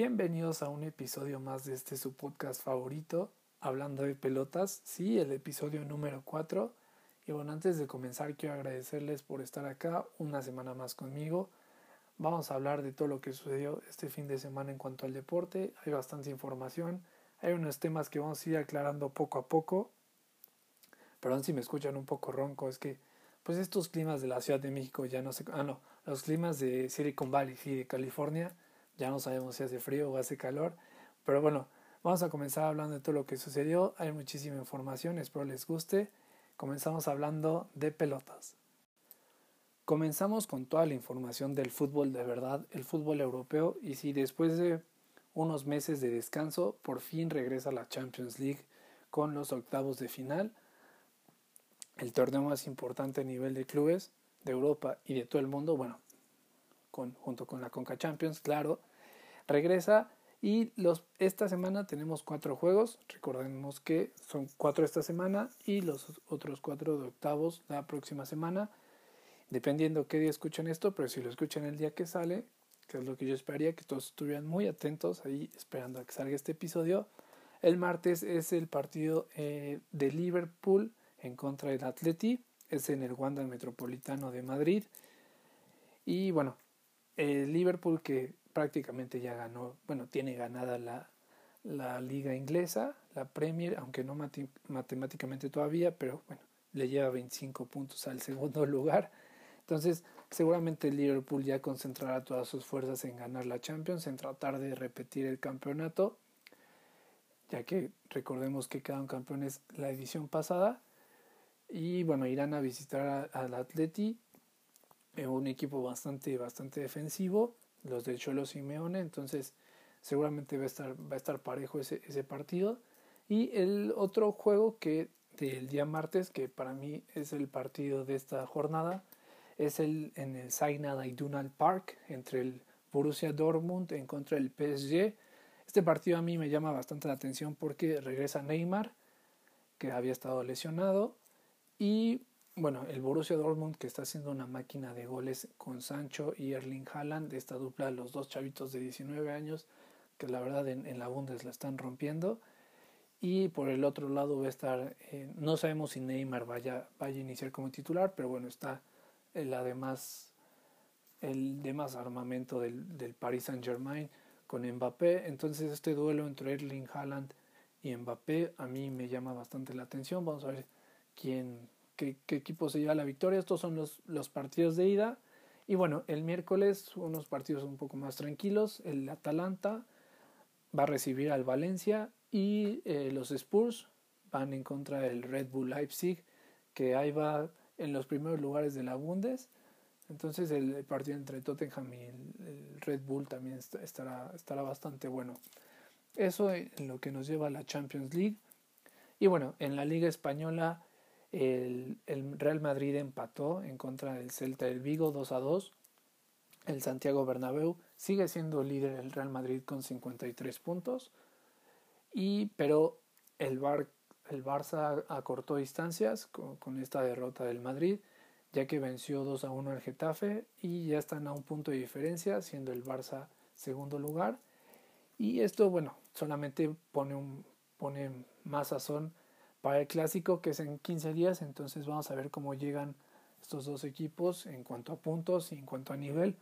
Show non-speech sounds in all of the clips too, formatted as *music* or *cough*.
Bienvenidos a un episodio más de este su podcast favorito, hablando de pelotas, sí, el episodio número 4. Y bueno, antes de comenzar quiero agradecerles por estar acá una semana más conmigo. Vamos a hablar de todo lo que sucedió este fin de semana en cuanto al deporte. Hay bastante información, hay unos temas que vamos a ir aclarando poco a poco. Perdón si me escuchan un poco ronco, es que pues estos climas de la Ciudad de México ya no sé, ah no, los climas de Silicon Valley y de California ya no sabemos si hace frío o hace calor. Pero bueno, vamos a comenzar hablando de todo lo que sucedió. Hay muchísima información, espero les guste. Comenzamos hablando de pelotas. Comenzamos con toda la información del fútbol de verdad, el fútbol europeo. Y si después de unos meses de descanso, por fin regresa la Champions League con los octavos de final. El torneo más importante a nivel de clubes de Europa y de todo el mundo, bueno, con, junto con la Conca Champions, claro, regresa y los, esta semana tenemos cuatro juegos. Recordemos que son cuatro esta semana y los otros cuatro de octavos la próxima semana. Dependiendo qué día escuchen esto, pero si lo escuchan el día que sale, que es lo que yo esperaría, que todos estuvieran muy atentos ahí esperando a que salga este episodio. El martes es el partido eh, de Liverpool en contra del Atleti. Es en el Wanda Metropolitano de Madrid. Y bueno, el Liverpool que prácticamente ya ganó, bueno, tiene ganada la, la liga inglesa, la Premier, aunque no matemáticamente todavía, pero bueno, le lleva 25 puntos al segundo *laughs* lugar. Entonces, seguramente el Liverpool ya concentrará todas sus fuerzas en ganar la Champions, en tratar de repetir el campeonato, ya que recordemos que quedaron campeones la edición pasada. Y bueno, irán a visitar al Atleti, eh, un equipo bastante, bastante defensivo los de Cholo Simeone, entonces seguramente va a estar, va a estar parejo ese, ese partido. Y el otro juego que del día martes, que para mí es el partido de esta jornada, es el en el Zainad Idunal Park entre el Borussia Dortmund en contra del PSG. Este partido a mí me llama bastante la atención porque regresa Neymar, que había estado lesionado, y bueno, el Borussia Dortmund que está haciendo una máquina de goles con Sancho y Erling Haaland, esta dupla, los dos chavitos de 19 años, que la verdad en, la Bundes la están rompiendo. Y por el otro lado va a estar, eh, no sabemos si Neymar vaya, vaya a iniciar como titular, pero bueno, está el además, el demás armamento del, del Paris Saint Germain con Mbappé. Entonces este duelo entre Erling Haaland y Mbappé a mí me llama bastante la atención. Vamos a ver quién qué, equipo se lleva la victoria. Estos son los, los partidos de ida. Y bueno, el miércoles unos partidos un poco más tranquilos. El Atalanta va a recibir al Valencia y eh, los Spurs van en contra del Red Bull Leipzig, que ahí va en los primeros lugares de la Bundes. Entonces el partido entre Tottenham y el, Red Bull también estará, estará bastante bueno. Eso en lo que nos lleva a la Champions League. Y bueno, en la Liga Española el, Real Madrid empató en contra del Celta del Vigo 2 a 2. El Santiago Bernabéu sigue siendo líder el Real Madrid con 53 puntos. Y, pero el, Bar, el Barça acortó distancias con, con, esta derrota del Madrid, ya que venció 2 a 1 al Getafe y ya están a un punto de diferencia, siendo el Barça segundo lugar. Y esto, bueno, solamente pone, un, pone más sazón para el clásico que es en 15 días, entonces vamos a ver cómo llegan estos dos equipos en cuanto a puntos y en cuanto a nivel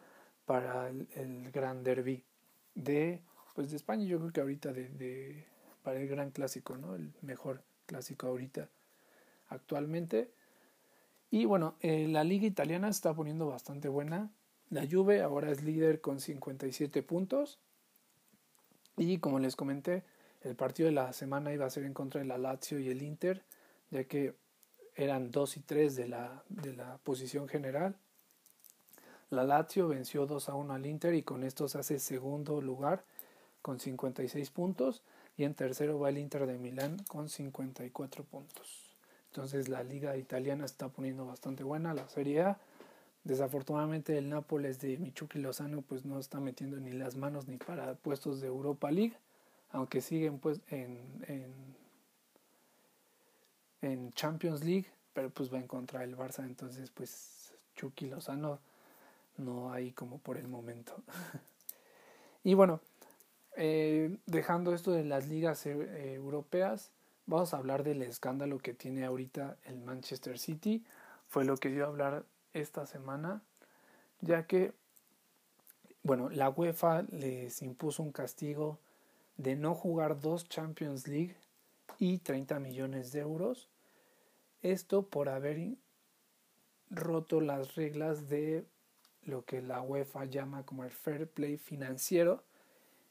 para el, gran derby de pues de España. Yo creo que ahorita de, de, para el gran clásico no el mejor clásico ahorita actualmente. Y bueno eh, la liga italiana está poniendo bastante buena. La Juve ahora es líder con 57 puntos. Y como les comenté el partido de la semana iba a ser en contra de la Lazio y el Inter, ya que eran 2 y 3 de la, de la posición general. La Lazio venció 2 a 1 al Inter y con esto se hace segundo lugar con 56 puntos y en tercero va el Inter de Milán con 54 puntos. Entonces la liga italiana está poniendo bastante buena, la Serie A. Desafortunadamente el Nápoles de Michuki Lozano pues no está metiendo ni las manos ni para puestos de Europa League aunque siguen pues en, en, Champions League, pero pues va en contra del Barça, entonces pues Chucky Lozano no hay como por el momento. *laughs* y bueno, eh, dejando esto de las ligas eh, europeas, vamos a hablar del escándalo que tiene ahorita el Manchester City. Fue lo que iba a hablar esta semana, ya que, bueno, la UEFA les impuso un castigo de no jugar dos Champions League y 30 millones de euros. Esto por haber roto las reglas de lo que la UEFA llama como el fair play financiero.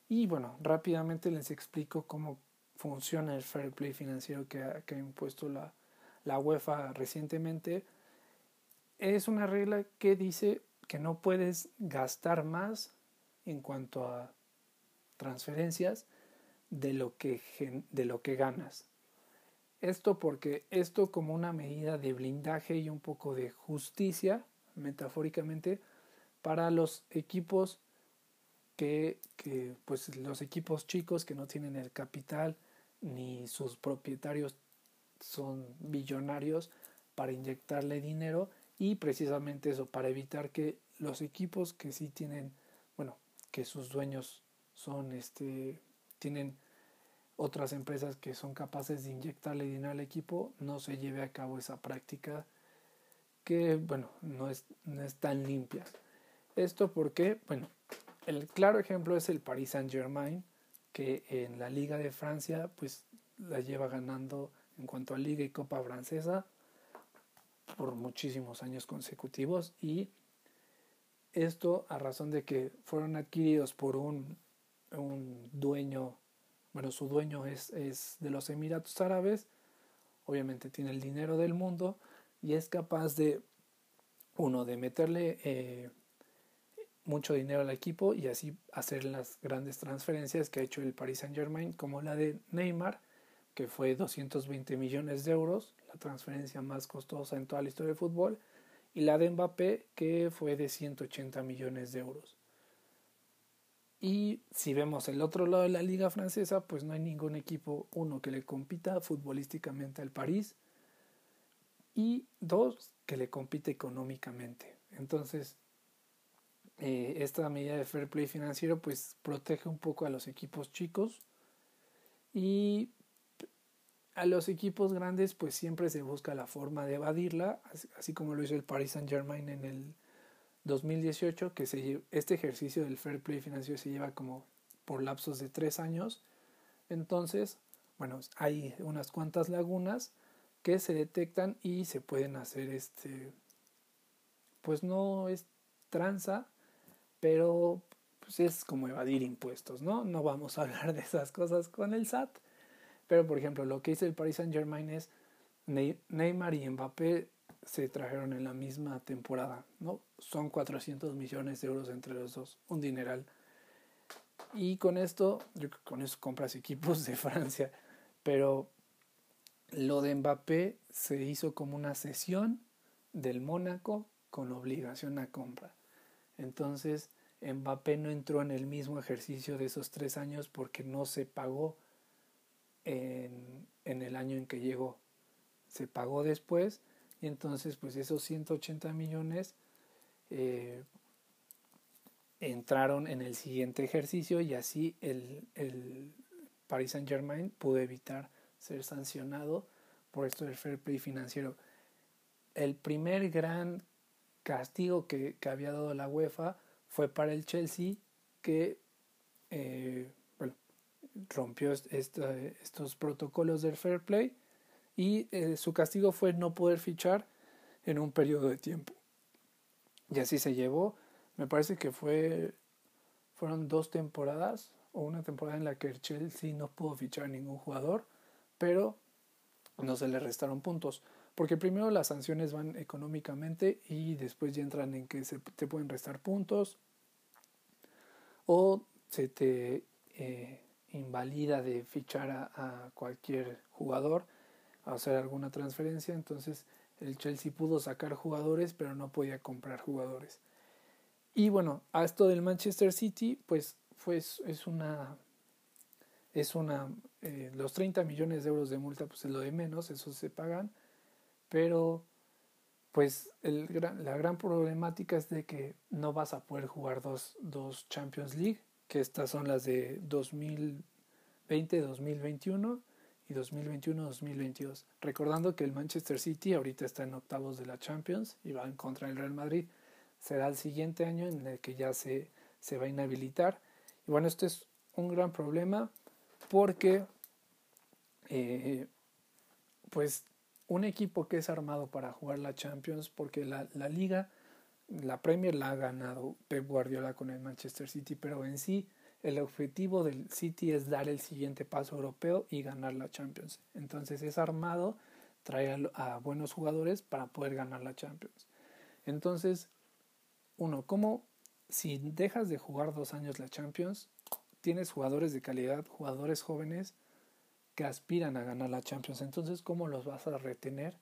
Y bueno, rápidamente les explico cómo funciona el fair play financiero que ha, que ha impuesto la, la UEFA recientemente. Es una regla que dice que no puedes gastar más en cuanto a transferencias de lo que, de lo que ganas. Esto porque esto como una medida de blindaje y un poco de justicia, metafóricamente, para los equipos que, que, pues los equipos chicos que no tienen el capital ni sus propietarios son billonarios para inyectarle dinero y precisamente eso para evitar que los equipos que sí tienen bueno que sus dueños son este tienen otras empresas que son capaces de inyectarle dinero al equipo no se lleve a cabo esa práctica que bueno no es, no es tan limpia. Esto porque, bueno, el claro ejemplo es el Paris Saint Germain, que en la Liga de Francia, pues la lleva ganando en cuanto a Liga y Copa Francesa por muchísimos años consecutivos y esto a razón de que fueron adquiridos por un, un dueño, bueno, su dueño es, es de los Emiratos Árabes, obviamente tiene el dinero del mundo y es capaz de, uno, de meterle eh, mucho dinero al equipo y así hacer las grandes transferencias que ha hecho el Paris Saint Germain, como la de Neymar, que fue 220 millones de euros, la transferencia más costosa en toda la historia del fútbol, y la de Mbappé, que fue de 180 millones de euros. Y si vemos el otro lado de la liga francesa, pues no hay ningún equipo, uno, que le compita futbolísticamente al París, y dos, que le compite económicamente. Entonces, eh, esta medida de fair play financiero pues protege un poco a los equipos chicos y a los equipos grandes pues siempre se busca la forma de evadirla, así como lo hizo el Paris Saint Germain en el 2018, que este ejercicio del fair play financiero se lleva como por lapsos de tres años. Entonces, bueno, hay unas cuantas lagunas que se detectan y se pueden hacer este, pues no es tranza, pero pues es como evadir impuestos, ¿no? No vamos a *laughs* hablar de esas cosas con el SAT, pero por ejemplo, lo que hizo el Paris Saint Germain es Neymar y Mbappé se trajeron en la misma temporada, ¿no? Son 400 millones de euros entre los dos, un dineral. Y con esto, con eso compras equipos de Francia, pero lo de Mbappé se hizo como una cesión del Mónaco con obligación a compra. Entonces, Mbappé no entró en el mismo ejercicio de esos tres años porque no se pagó en, el año en que llegó. Se pagó después entonces pues esos 180 millones eh, entraron en el siguiente ejercicio y así el, el Paris Saint Germain pudo evitar ser sancionado por esto del fair play financiero. El primer gran castigo que, que había dado la UEFA fue para el Chelsea que eh, rompió estos protocolos del fair play y eh, su castigo fue no poder fichar en un periodo de tiempo. Y así se llevó, me parece que fue fueron dos temporadas o una temporada en la que el Chelsea no pudo fichar ningún jugador, pero no se le restaron puntos. Porque primero las sanciones van económicamente y después ya entran en que se te pueden restar puntos o se te eh, invalida de fichar a, cualquier jugador a hacer alguna transferencia. Entonces el Chelsea pudo sacar jugadores pero no podía comprar jugadores. Y bueno, a esto del Manchester City pues, pues es una es una eh, los 30 millones de euros de multa pues es lo de menos, eso se pagan pero pues el la gran problemática es de que no vas a poder jugar dos, dos Champions League que estas son las de 2020, 2021 y 2021-2022. Recordando que el Manchester City ahorita está en octavos de la Champions y va en contra del Real Madrid. Será el siguiente año en el que ya se, se va a inhabilitar. Y bueno, esto es un gran problema porque eh, pues un equipo que es armado para jugar la Champions, porque la, la liga, la Premier la ha ganado Pep Guardiola con el Manchester City, pero en sí el objetivo del City es dar el siguiente paso europeo y ganar la Champions. Entonces es armado, trae a, buenos jugadores para poder ganar la Champions. Entonces, uno, ¿cómo si dejas de jugar dos años la Champions, tienes jugadores de calidad, jugadores jóvenes que aspiran a ganar la Champions? Entonces, ¿cómo los vas a retener?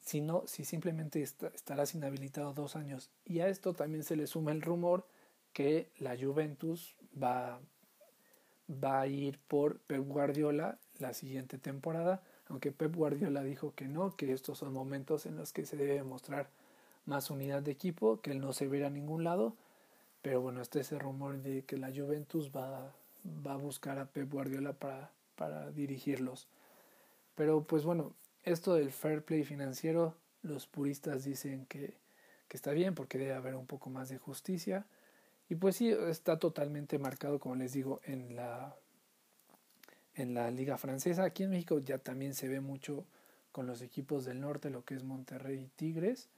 Si no, si simplemente estarás inhabilitado dos años. Y a esto también se le suma el rumor que la Juventus va, va a ir por Pep Guardiola la siguiente temporada, aunque Pep Guardiola dijo que no, que estos son momentos en los que se debe mostrar más unidad de equipo, que él no se verá a ningún lado, pero bueno, está ese rumor de que la Juventus va, va a buscar a Pep Guardiola para, para dirigirlos. Pero pues bueno, esto del fair play financiero, los puristas dicen que, que está bien porque debe haber un poco más de justicia y pues sí, está totalmente marcado, como les digo, en la, en la liga francesa. Aquí en México ya también se ve mucho con los equipos del norte, lo que es Monterrey y Tigres,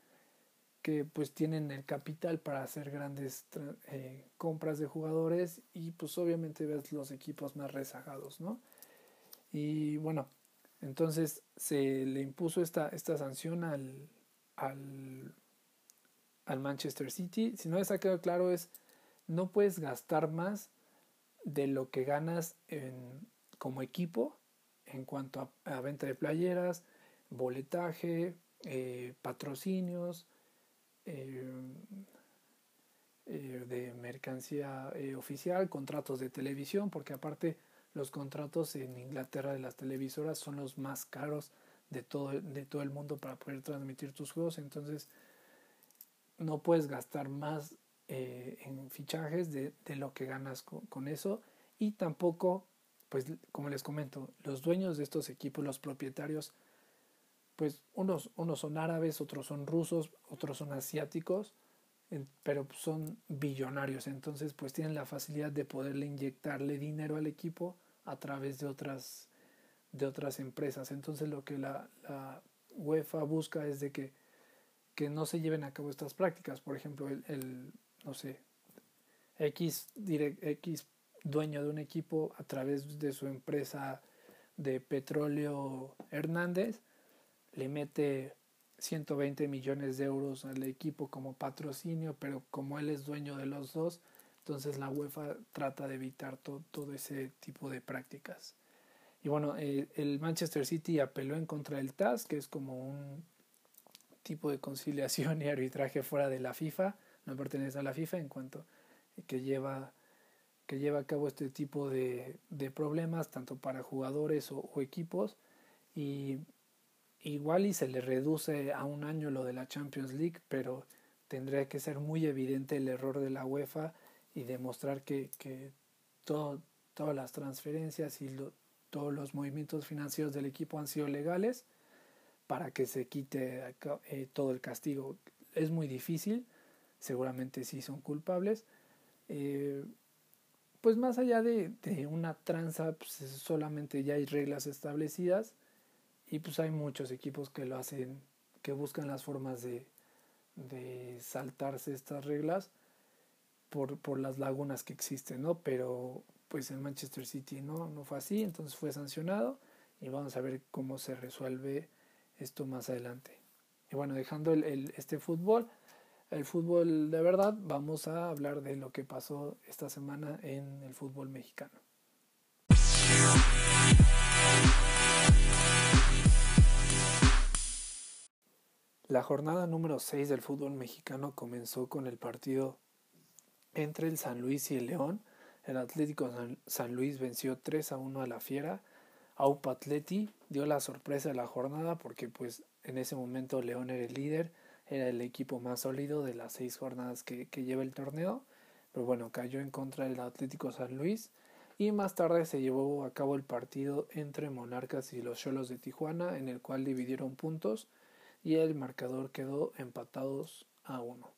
que pues tienen el capital para hacer grandes eh, compras de jugadores y pues obviamente ves los equipos más rezagados, ¿no? Y bueno, entonces se le impuso esta, esta sanción al, al, al Manchester City. Si no les ha quedado claro es no puedes gastar más de lo que ganas como equipo en cuanto a, venta de playeras, boletaje, eh, patrocinios, eh, eh, de mercancía oficial, contratos de televisión, porque aparte los contratos en Inglaterra de las televisoras son los más caros de todo, de todo el mundo para poder transmitir tus juegos, entonces no puedes gastar más eh, en fichajes de, de, lo que ganas con, eso y tampoco, pues como les comento, los dueños de estos equipos, los propietarios, pues unos, unos son árabes, otros son rusos, otros son asiáticos, pero son billonarios, entonces pues tienen la facilidad de poderle inyectarle dinero al equipo a través de otras, de otras empresas. Entonces lo que la, la UEFA busca es de que, que no se lleven a cabo estas prácticas. Por ejemplo, el, el no sé, X, X dueño de un equipo a través de su empresa de petróleo Hernández, le mete 120 millones de euros al equipo como patrocinio, pero como él es dueño de los dos, entonces la UEFA trata de evitar todo ese tipo de prácticas. Y bueno, eh, el Manchester City apeló en contra del TAS, que es como un tipo de conciliación *laughs* y arbitraje fuera de la FIFA, no pertenece a la FIFA en cuanto que lleva que lleva a cabo este tipo de, de problemas tanto para jugadores o, equipos y igual y se le reduce a un año lo de la Champions League pero tendría que ser muy evidente el error de la UEFA y demostrar que, que todo, todas las transferencias y todos los movimientos financieros del equipo han sido legales para que se quite eh, todo el castigo. Es muy difícil, seguramente sí son culpables. Eh, pues más allá de, una tranza, pues solamente ya hay reglas establecidas y pues hay muchos equipos que lo hacen, que buscan las formas de, de saltarse estas reglas por, por, las lagunas que existen, ¿no? Pero pues en Manchester City no, no fue así, entonces fue sancionado y vamos a ver cómo se resuelve esto más adelante. Y bueno, dejando el, este fútbol, el fútbol de verdad, vamos a hablar de lo que pasó esta semana en el fútbol mexicano. La jornada número 6 del fútbol mexicano comenzó con el partido entre el San Luis y el León. El Atlético San Luis venció 3 a 1 a la Fiera. Aupa Atleti dio la sorpresa de la jornada porque pues en ese momento León era el líder era el equipo más sólido de las seis jornadas que, lleva el torneo. pero bueno, cayó en contra del Atlético San Luis y más tarde se llevó a cabo el partido entre Monarcas y los Cholos de Tijuana en el cual dividieron puntos y el marcador quedó empatados a uno.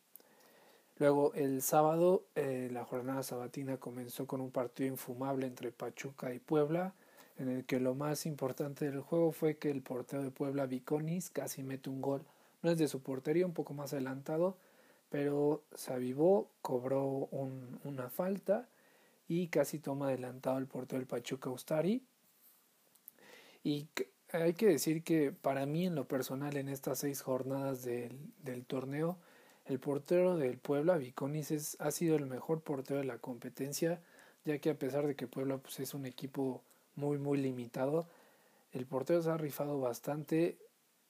Luego el sábado eh, la jornada sabatina comenzó con un partido infumable entre Pachuca y Puebla en el que lo más importante del juego fue que el portero de Puebla, Viconis, casi mete un gol. No es de su portería, un poco más adelantado, pero se avivó, cobró una falta y casi toma adelantado el portero del Pachuca Ustari. Y hay que decir que para mí en lo personal en estas seis jornadas del, torneo, el portero del Puebla, Viconis, ha sido el mejor portero de la competencia, ya que a pesar de que Puebla pues, es un equipo muy, muy limitado. El portero se ha rifado bastante,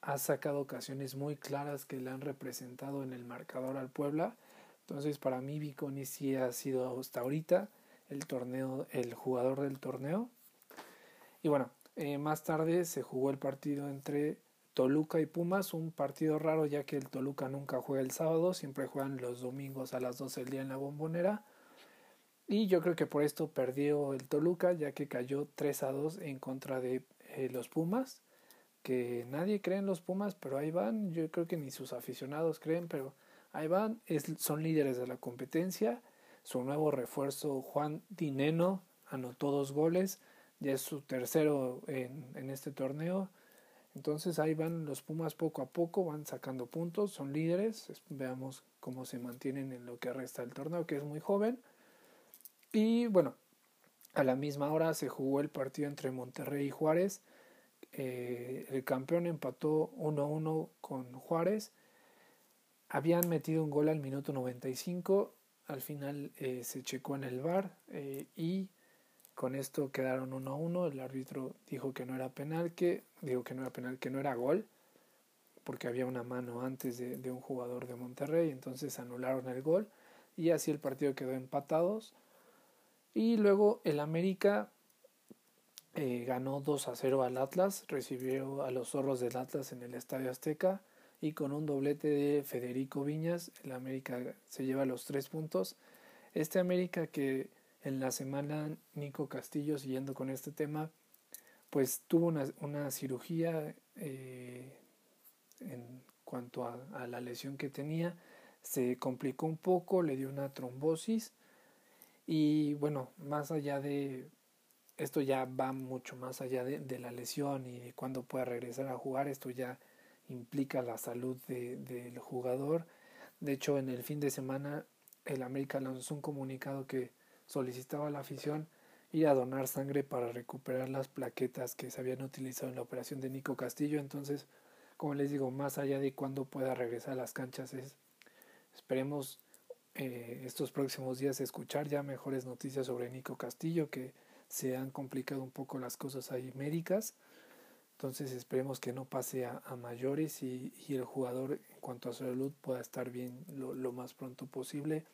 ha sacado ocasiones muy claras que le han representado en el marcador al Puebla. Entonces, para mí, Viconi sí ha sido hasta ahorita el torneo, el jugador del torneo. Y bueno, eh, más tarde se jugó el partido entre Toluca y Pumas, un partido raro ya que el Toluca nunca juega el sábado, siempre juegan los domingos a las 12 del día en la bombonera. Y yo creo que por esto perdió el Toluca, ya que cayó 3 a 2 en contra de eh, los Pumas. Que nadie cree en los Pumas, pero ahí van. Yo creo que ni sus aficionados creen, pero ahí van. Son líderes de la competencia. Su nuevo refuerzo, Juan Dineno, anotó dos goles. Ya es su tercero en, en este torneo. Entonces ahí van los Pumas poco a poco, van sacando puntos, son líderes. Veamos cómo se mantienen en lo que resta del torneo, que es muy joven. Y bueno, a la misma hora se jugó el partido entre Monterrey y Juárez. Eh, el campeón empató 1-1 con Juárez. Habían metido un gol al minuto 95. Al final eh, se checó en el bar eh, y con esto quedaron 1-1. El árbitro dijo que no era penal, que dijo que no era penal, que no era gol, porque había una mano antes de, de un jugador de Monterrey. Entonces anularon el gol y así el partido quedó empatados. Y luego el América eh, ganó 2 a 0 al Atlas, recibió a los zorros del Atlas en el Estadio Azteca y con un doblete de Federico Viñas, el América se lleva los tres puntos. Este América que en la semana Nico Castillo, siguiendo con este tema, pues tuvo una, una cirugía eh, en cuanto a la lesión que tenía, se complicó un poco, le dio una trombosis y bueno, más allá de esto ya va mucho más allá de, de la lesión y de cuándo pueda regresar a jugar, esto ya implica la salud de, del jugador. De hecho, en el fin de semana el América lanzó un comunicado que solicitaba a la afición ir a donar sangre para recuperar las plaquetas que se habían utilizado en la operación de Nico Castillo. Entonces, como les digo, más allá de cuándo pueda regresar a las canchas, es, esperemos eh, estos próximos días escuchar ya mejores noticias sobre Nico Castillo, que se han complicado un poco las cosas ahí médicas. Entonces esperemos que no pase a, mayores y, el jugador en cuanto a salud pueda estar bien lo, lo, más pronto posible,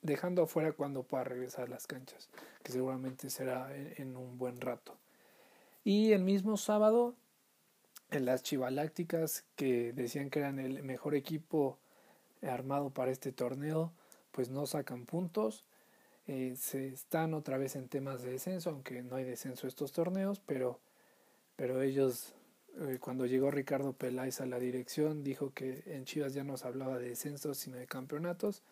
dejando afuera cuando pueda regresar a las canchas, que seguramente será en, en un buen rato. Y el mismo sábado, en las Chivalácticas, que decían que eran el mejor equipo armado para este torneo, pues no sacan puntos. Eh, se están otra vez en temas de descenso, aunque no hay descenso estos torneos, pero, pero ellos, eh, cuando llegó Ricardo Peláez a la dirección, dijo que en Chivas ya no se hablaba de descensos, sino de campeonatos,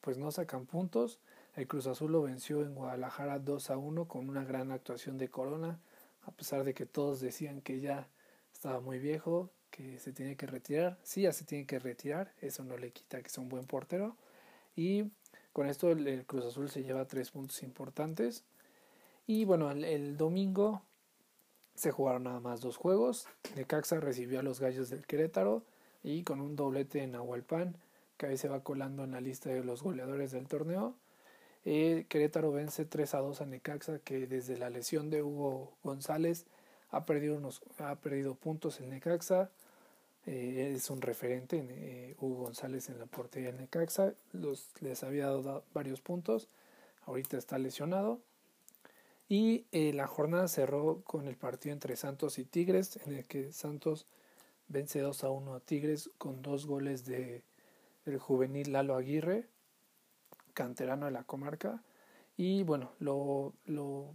pues no sacan puntos. El Cruz Azul lo venció en Guadalajara 2 a 1 con una gran actuación de Corona, a pesar de que todos decían que ya estaba muy viejo, que se tiene que retirar. Sí, ya se tiene que retirar, eso no le quita que sea un buen portero. Y con esto el, Cruz Azul se lleva tres puntos importantes. Y bueno, el, domingo se jugaron nada más dos juegos. Necaxa recibió a los Gallos del Querétaro y con un doblete en Ahualpan, que ahí se va colando en la lista de los goleadores del torneo. Eh, Querétaro vence 3 a 2 a Necaxa, que desde la lesión de Hugo González ha perdido, unos, ha perdido puntos en Necaxa. Eh, es un referente, eh, Hugo González en la portería del Necaxa, los, les había dado varios puntos, ahorita está lesionado. Y eh, la jornada cerró con el partido entre Santos y Tigres, en el que Santos vence 2 a 1 a Tigres con dos goles de, del juvenil Lalo Aguirre. canterano de la comarca. Y bueno, lo, lo,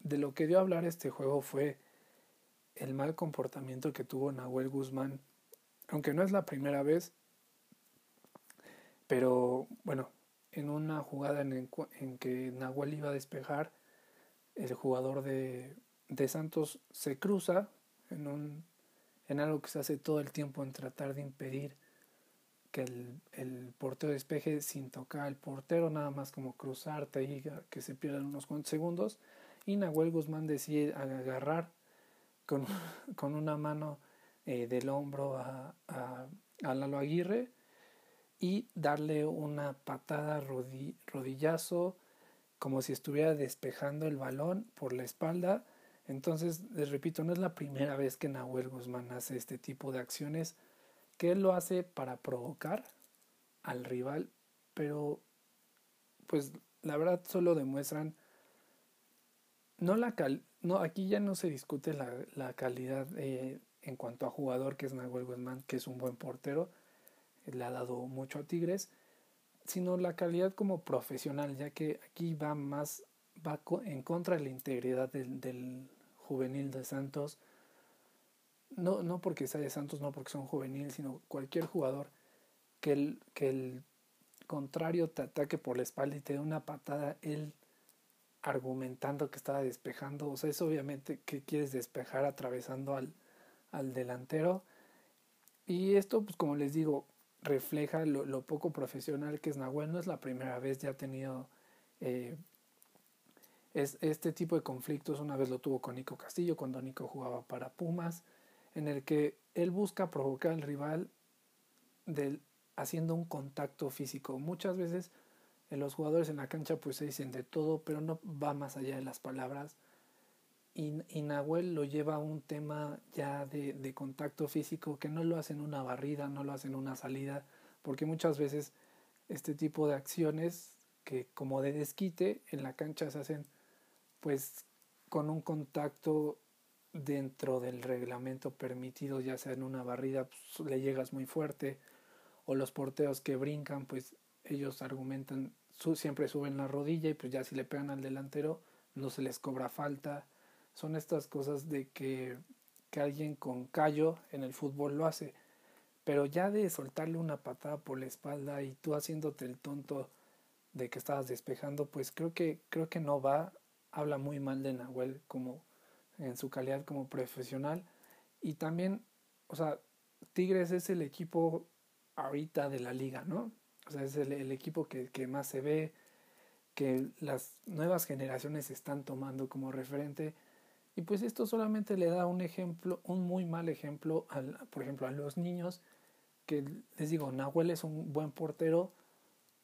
de lo que dio a hablar este juego fue el mal comportamiento que tuvo Nahuel Guzmán, aunque no es la primera vez, pero bueno, en una jugada en, que Nahuel iba a despejar, el jugador de, de Santos se cruza en, un, en algo que se hace todo el tiempo en tratar de impedir que el, el portero despeje sin tocar al portero, nada más como cruzarte y que se pierdan unos cuantos segundos. Y Nahuel Guzmán decide agarrar con, con una mano eh, del hombro a, a, a, Lalo Aguirre y darle una patada rodillazo como si estuviera despejando el balón por la espalda. Entonces, les repito, no es la primera vez que Nahuel Guzmán hace este tipo de acciones, que él lo hace para provocar al rival, pero pues la verdad solo demuestran no la cal no aquí ya no se discute la, la calidad eh, en cuanto a jugador que es Nahuel Guzmán que es un buen portero le ha dado mucho a Tigres sino la calidad como profesional, ya que aquí va más, va en contra de la integridad del, del juvenil de Santos. No, no porque sea de Santos, no porque son juvenil, sino cualquier jugador que el, que el contrario te ataque por la espalda y te dé una patada, él argumentando que estaba despejando, o sea, es obviamente que quieres despejar atravesando al, al delantero. Y esto, pues como les digo, refleja lo, poco profesional que es Nahuel. No es la primera vez, ya ha tenido eh, es, este tipo de conflictos. Una vez lo tuvo con Nico Castillo, cuando Nico jugaba para Pumas, en el que él busca provocar al rival haciendo un contacto físico. Muchas veces los jugadores en la cancha pues se dicen de todo, pero no va más allá de las palabras. Y, y, Nahuel lo lleva a un tema ya de, de, contacto físico que no lo hace en una barrida, no lo hace en una salida, porque muchas veces este tipo de acciones que como de desquite en la cancha se hacen pues con un contacto dentro del reglamento permitido, ya sea en una barrida pues, le llegas muy fuerte, o los porteos que brincan, pues ellos argumentan, su, siempre suben la rodilla y pues ya si le pegan al delantero no se les cobra falta son estas cosas de que, que alguien con callo en el fútbol lo hace. Pero ya de soltarle una patada por la espalda y tú haciéndote el tonto de que estabas despejando, pues creo que, creo que no va. Habla muy mal de Nahuel como en su calidad como profesional. Y también, o sea, Tigres es el equipo ahorita de la liga, ¿no? O sea, es el, equipo que, que, más se ve, que las nuevas generaciones están tomando como referente. Y pues esto solamente le da un ejemplo, un muy mal ejemplo, al, por ejemplo, a los niños, que les digo, Nahuel es un buen portero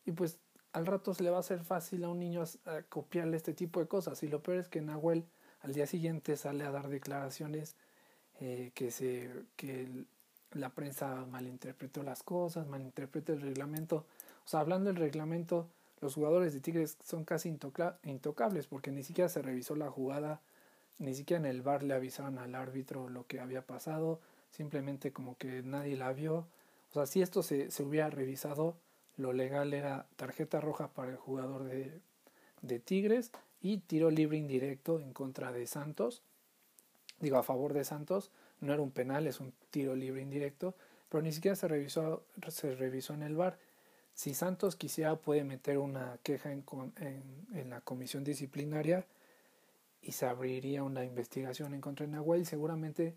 y pues al rato se le va a hacer fácil a un niño a, copiarle este tipo de cosas. Y lo peor es que Nahuel al día siguiente sale a dar declaraciones eh, que, se, que la prensa malinterpretó las cosas, malinterpretó el reglamento. O sea, hablando del reglamento, los jugadores de Tigres son casi intocables porque ni siquiera se revisó la jugada ni siquiera en el bar le avisaron al árbitro lo que había pasado, simplemente como que nadie la vio. O sea, si esto se, se hubiera revisado, lo legal era tarjeta roja para el jugador de, de Tigres y tiro libre indirecto en contra de Santos. Digo, a favor de Santos, no era un penal, es un tiro libre indirecto, pero ni siquiera se revisó, se revisó en el bar. Si Santos quisiera, puede meter una queja en, en, en la comisión disciplinaria y se abriría una investigación en contra de Nahuel, seguramente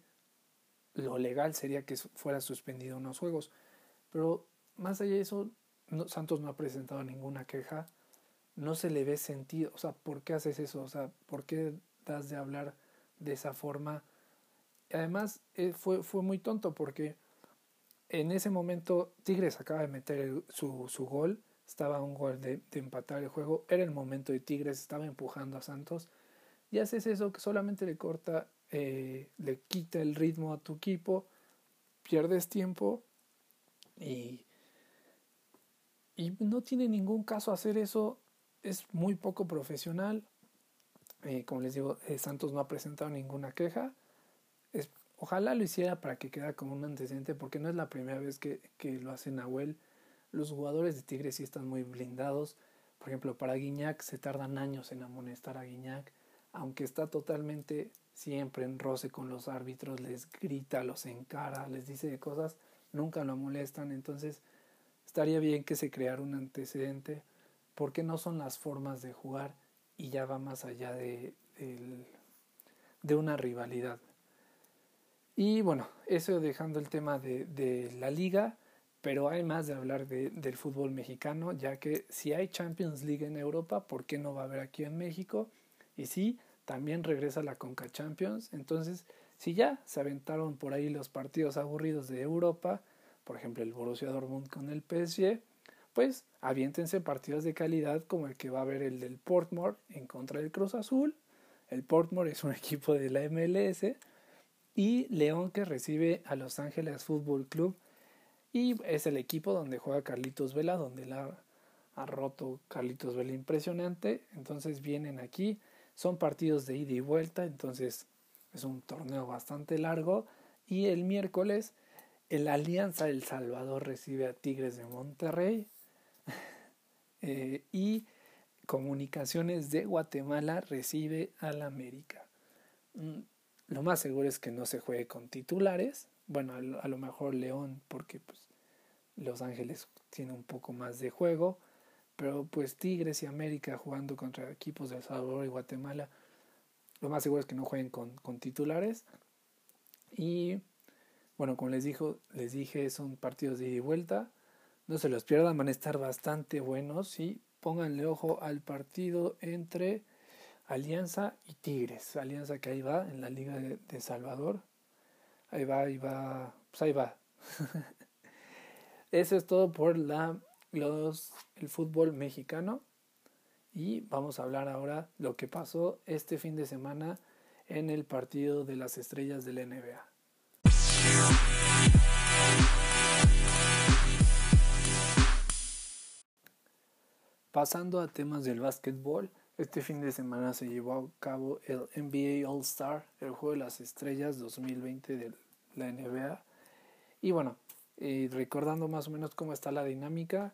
lo legal sería que fuera suspendido unos juegos. Pero más allá de eso, Santos no ha presentado ninguna queja, no se le ve sentido, o sea, ¿por qué haces eso? O sea, ¿por qué das de hablar de esa forma? Además, eh, fue, fue muy tonto porque en ese momento Tigres acaba de meter su, su gol, estaba un gol de, empatar el juego, era el momento de Tigres, estaba empujando a Santos y haces eso que solamente le corta, eh, le quita el ritmo a tu equipo, pierdes tiempo y, y no tiene ningún caso hacer eso, es muy poco profesional. Eh, como les digo, Santos no ha presentado ninguna queja. Ojalá lo hiciera para que quede como un antecedente, porque no es la primera vez que, que lo hace Nahuel. los jugadores de Tigres sí están muy blindados. Por ejemplo, para Guiñac se tardan años en amonestar a Guiñac, aunque está totalmente siempre en roce con los árbitros, les grita, los encara, les dice cosas, nunca lo molestan. Entonces, estaría bien que se creara un antecedente, porque no son las formas de jugar y ya va más allá de, de una rivalidad. Y bueno, eso dejando el tema de, de la liga, pero hay más de hablar de, del fútbol mexicano, ya que si hay Champions League en Europa, ¿por qué no va a haber aquí en México? Y sí, también regresa la Conca Champions, entonces si ya se aventaron por ahí los partidos aburridos de Europa, por ejemplo el Borussia Dortmund con el PSG, pues aviéntense partidos de calidad como el que va a haber el del Portmore en contra del Cruz Azul. El Portmore es un *laughs* equipo de la MLS y León que recibe a Los Ángeles Fútbol Club y es el equipo donde juega Carlitos Vela, donde la ha roto Carlitos Vela impresionante. Entonces vienen aquí, son partidos de ida y vuelta, entonces es un torneo bastante largo. Y el miércoles el Alianza El Salvador recibe a Tigres de Monterrey. *laughs* Eh, y Comunicaciones de Guatemala recibe al América. Lo más seguro es que no se juegue con titulares. Bueno, a lo, mejor León, porque pues, Los Ángeles tiene un poco más de juego. Pero pues Tigres y América jugando contra equipos de El Salvador y Guatemala. Lo más seguro es que no jueguen con, con titulares. Y bueno, como les, dijo, les dije, son partidos de ida y vuelta. No se los pierdan, van a estar bastante buenos. Y pónganle ojo al partido entre Alianza y Tigres. Alianza que ahí va en la Liga de, Salvador. Ahí va, ahí va, pues ahí va. *laughs* Eso es todo por la, los, el fútbol mexicano. Y vamos a hablar ahora lo que pasó este fin de semana en el partido de las estrellas del NBA. Pasando a temas del básquetbol, este fin de semana se llevó a cabo el NBA All Star, el juego de las estrellas 2020 de la NBA. Y bueno, eh, recordando más o menos cómo está la dinámica,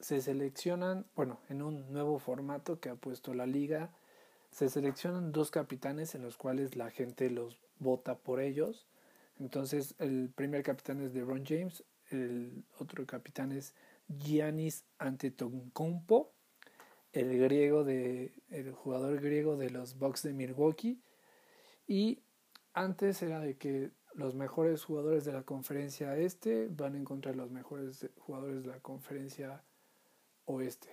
se seleccionan, bueno, en un nuevo formato que ha puesto la liga, se seleccionan dos capitanes en los cuales la gente los vota por ellos. Entonces el primer capitán es LeBron James, el otro capitán es Giannis Antetokounmpo, el griego de el jugador griego de los Bucks de Milwaukee y antes era de que los mejores jugadores de la conferencia este van en contra los mejores jugadores de la conferencia oeste.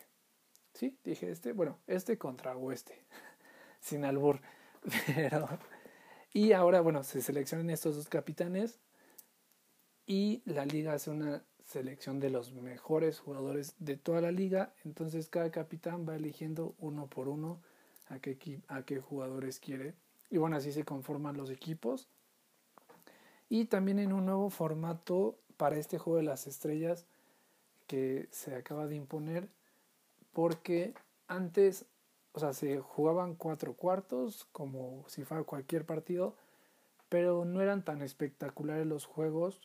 ¿Sí? Dije este, bueno, este contra oeste, *laughs* sin albur, *laughs* pero y ahora bueno, se seleccionan estos dos capitanes y la liga hace una selección de los mejores jugadores de toda la liga. Entonces cada capitán va eligiendo uno por uno a qué, a qué jugadores quiere. Y bueno, así se conforman los equipos. Y también en un nuevo formato para este juego de las estrellas que se acaba de imponer. Porque antes, o sea, se jugaban cuatro cuartos como si fuera cualquier partido. Pero no eran tan espectaculares los juegos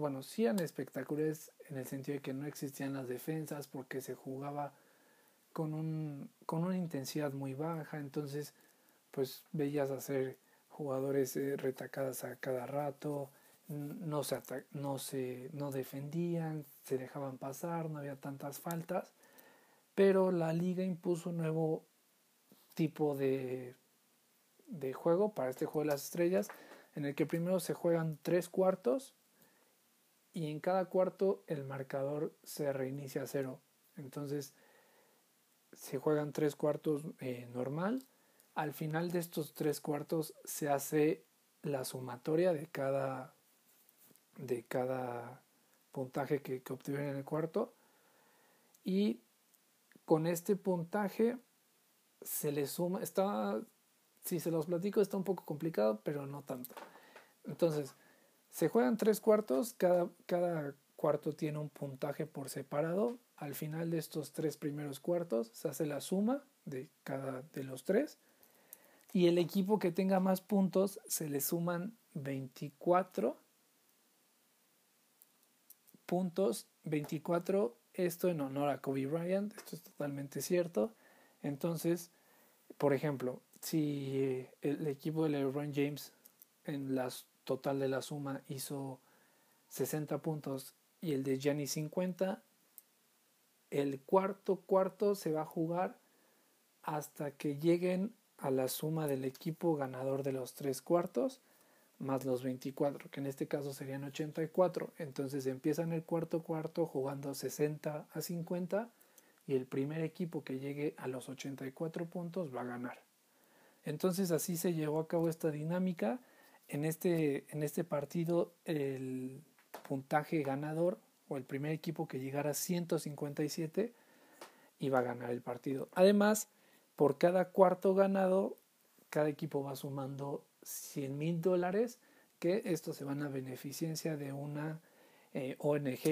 bueno, sí eran espectaculares en el sentido de que no existían las defensas porque se jugaba con, un, con una intensidad muy baja, entonces pues veías hacer jugadores eh, retacadas a cada rato, no se, no se no defendían, se dejaban pasar, no había tantas faltas, pero la liga impuso un nuevo tipo de, de juego para este juego de las estrellas, en el que primero se juegan tres cuartos y en cada cuarto el marcador se reinicia a cero. Entonces se juegan tres cuartos eh, normal. Al final de estos tres cuartos se hace la sumatoria de cada, de cada puntaje que, que obtuvieron en el cuarto. Y con este puntaje se le suma, está, si se los platico está un poco complicado, pero no tanto. Entonces, se juegan tres cuartos, cada, cada cuarto tiene un puntaje por separado. Al final de estos tres primeros cuartos se hace la suma de cada de los tres. Y el equipo que tenga más puntos se le suman 24 puntos, 24, esto en honor a Kobe Bryant, esto es totalmente cierto. Entonces, por ejemplo, si el equipo de LeBron James en la total de la suma hizo 60 puntos y el de Gianni 50, el cuarto cuarto se va a jugar hasta que lleguen a la suma del equipo ganador de los tres cuartos más los 24, que en este caso serían 84. Entonces empiezan el cuarto cuarto jugando 60 a 50 y el primer equipo que llegue a los 84 puntos va a ganar. Entonces así se llevó a cabo esta dinámica. En este, en este partido el puntaje ganador o el primer equipo que llegara a 157 iba a ganar el partido. Además, por cada cuarto ganado, cada equipo va sumando 100 mil dólares que estos se van a beneficiencia de una eh, ONG,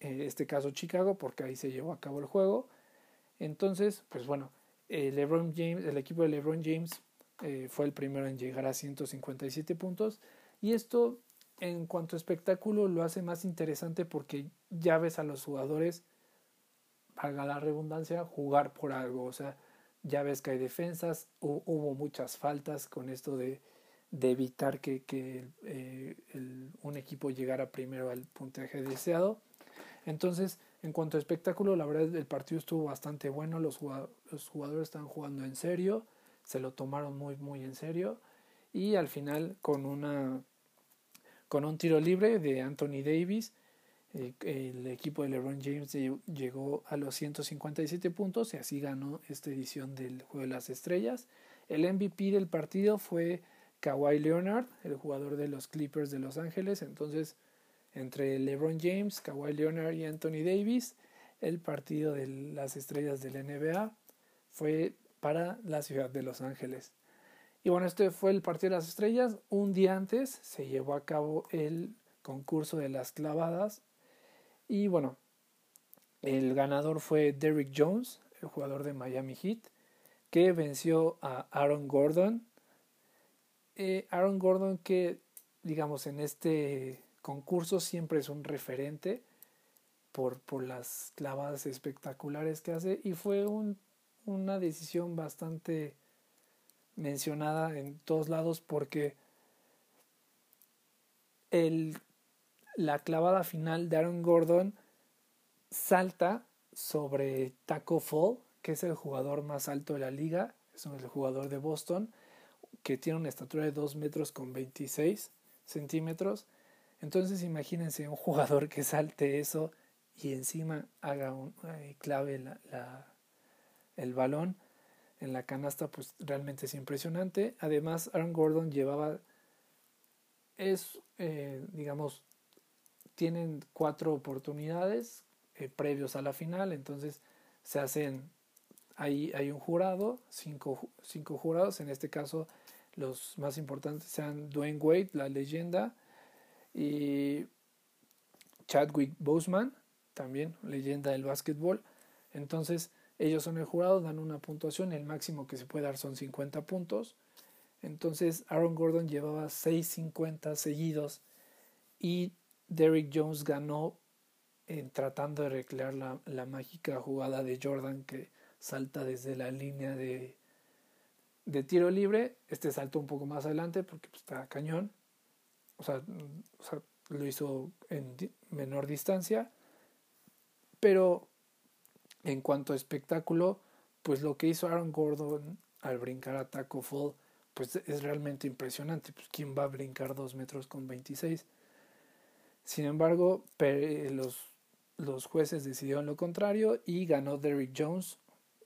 en este caso Chicago, porque ahí se llevó a cabo el juego. Entonces, pues bueno, LeBron James, el equipo de LeBron James eh, fue el primero en llegar a 157 puntos. Y esto en cuanto a espectáculo lo hace más interesante porque ya ves a los jugadores, valga la redundancia, jugar por algo, o sea, ya ves que hay defensas, hubo muchas faltas con esto de, de evitar que, que eh, un equipo llegara primero al puntaje deseado. Entonces, en cuanto a espectáculo, la verdad el partido estuvo bastante bueno, los jugadores, estaban jugando en serio, se lo tomaron muy muy en serio y al final con una con un tiro libre de Anthony Davis eh, el equipo de LeBron James llegó a los 157 puntos y así ganó esta edición del Juego de las Estrellas. El MVP del partido fue Kawhi Leonard, el jugador de los Clippers de Los Ángeles. Entonces, entre LeBron James, Kawhi Leonard y Anthony Davis, el partido de las estrellas del NBA fue para la ciudad de Los Ángeles. Y bueno, este fue el partido de las estrellas. Un día antes se llevó a cabo el concurso de las clavadas. Y bueno, el ganador fue Derrick Jones, el jugador de Miami Heat, que venció a Aaron Gordon, eh, Aaron Gordon que, digamos, en este concurso siempre es un referente por, por las clavadas espectaculares que hace y fue un, una decisión bastante mencionada en todos lados porque el, la clavada final de Aaron Gordon salta sobre Taco Fall, que es el jugador más alto de la liga, es el jugador de Boston, que tiene una estatura de 2 metros con 26 centímetros. Entonces imagínense un jugador que salte eso y encima haga un eh, clave la, el balón en la canasta, pues realmente es impresionante. Además, Aaron Gordon llevaba, es, eh, digamos, tienen cuatro oportunidades eh, previos a la final, entonces se hacen, ahí hay un jurado, cinco, cinco jurados, en este caso los más importantes sean Dwayne Wade, la leyenda, y Chadwick Boseman, también leyenda del básquetbol. Entonces, ellos son el jurado, dan una puntuación, el máximo que se puede dar son 50 puntos. Entonces, Aaron Gordon llevaba 6.50 seguidos y Derrick Jones ganó en tratando de recrear la, la mágica jugada de Jordan que salta desde la línea de de tiro libre, este saltó un poco más adelante porque pues, está cañón. O sea, lo hizo en menor distancia. Pero en cuanto a espectáculo, pues lo que hizo Aaron Gordon al brincar a Taco Fall, pues es realmente impresionante. Pues quién va a brincar 2 metros con 26. Sin embargo, los, los jueces decidieron lo contrario y ganó Derrick Jones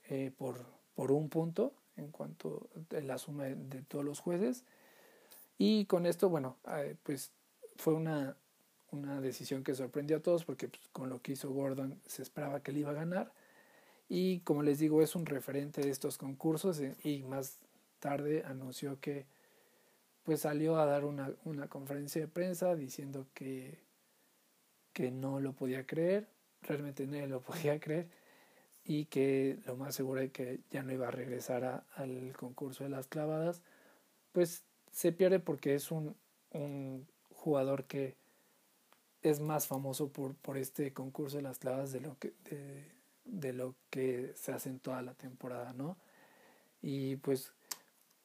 eh, por, por un punto en cuanto a la suma de, todos los jueces. Y con esto, bueno, eh, pues fue una, una decisión que sorprendió a todos porque pues, con lo que hizo Gordon se esperaba que él iba a ganar. Y como les digo, es un referente de estos concursos eh, y más tarde anunció que pues salió a dar una, una conferencia de prensa diciendo que, que no lo podía creer, realmente no lo *laughs* podía creer y que lo más seguro es que ya no iba a regresar al concurso de las clavadas, pues se pierde porque es un, un jugador que es más famoso por, por este concurso de las clavas de lo que de lo que se hace en toda la temporada, ¿no? Y pues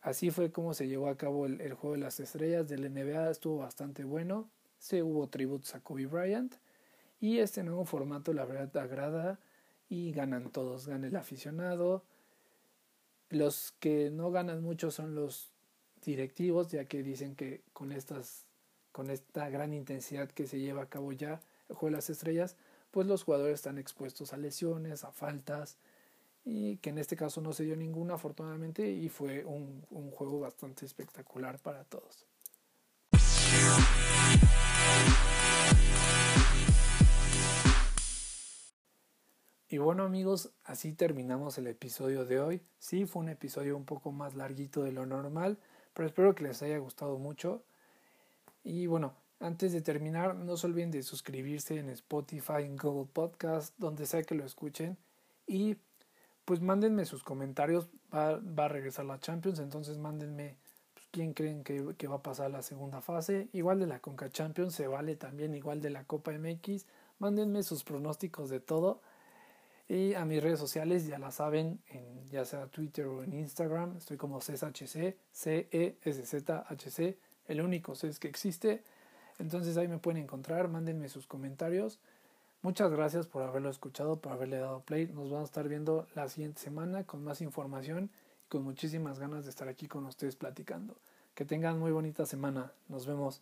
así fue como se llevó a cabo el, juego de las estrellas del NBA, estuvo bastante bueno, se hubo tributos a Kobe Bryant y este nuevo formato la verdad agrada y ganan todos, gana el aficionado, los que no ganan mucho son los directivos, ya que dicen que con estas con esta gran intensidad que se lleva a cabo ya el juego de las estrellas, pues los jugadores están expuestos a lesiones, a faltas, y que en este caso no se dio ninguna afortunadamente y fue un, un juego bastante espectacular para todos. Y bueno amigos, así terminamos el episodio de hoy. Sí, fue un episodio un poco más larguito de lo normal, pero espero que les haya gustado mucho. Y bueno, antes de terminar, no se olviden de suscribirse en Spotify, en Google Podcast, donde sea que lo escuchen. Y pues mándenme sus comentarios. Va, a regresar la Champions, entonces mándenme pues, quién creen que, va a pasar la segunda fase. Igual de la Conca Champions, se vale también igual de la Copa MX. Mándenme sus pronósticos de todo. Y a mis redes sociales, ya la saben, en ya sea Twitter o en Instagram, estoy como CSHC, C-E-S-Z-H-C, el único C es que existe. Entonces ahí me pueden encontrar, mándenme sus comentarios. Muchas gracias por haberlo escuchado, por haberle dado play. Nos vamos a estar viendo la siguiente semana con más información y con muchísimas ganas de estar aquí con ustedes platicando. Que tengan muy bonita semana. Nos vemos.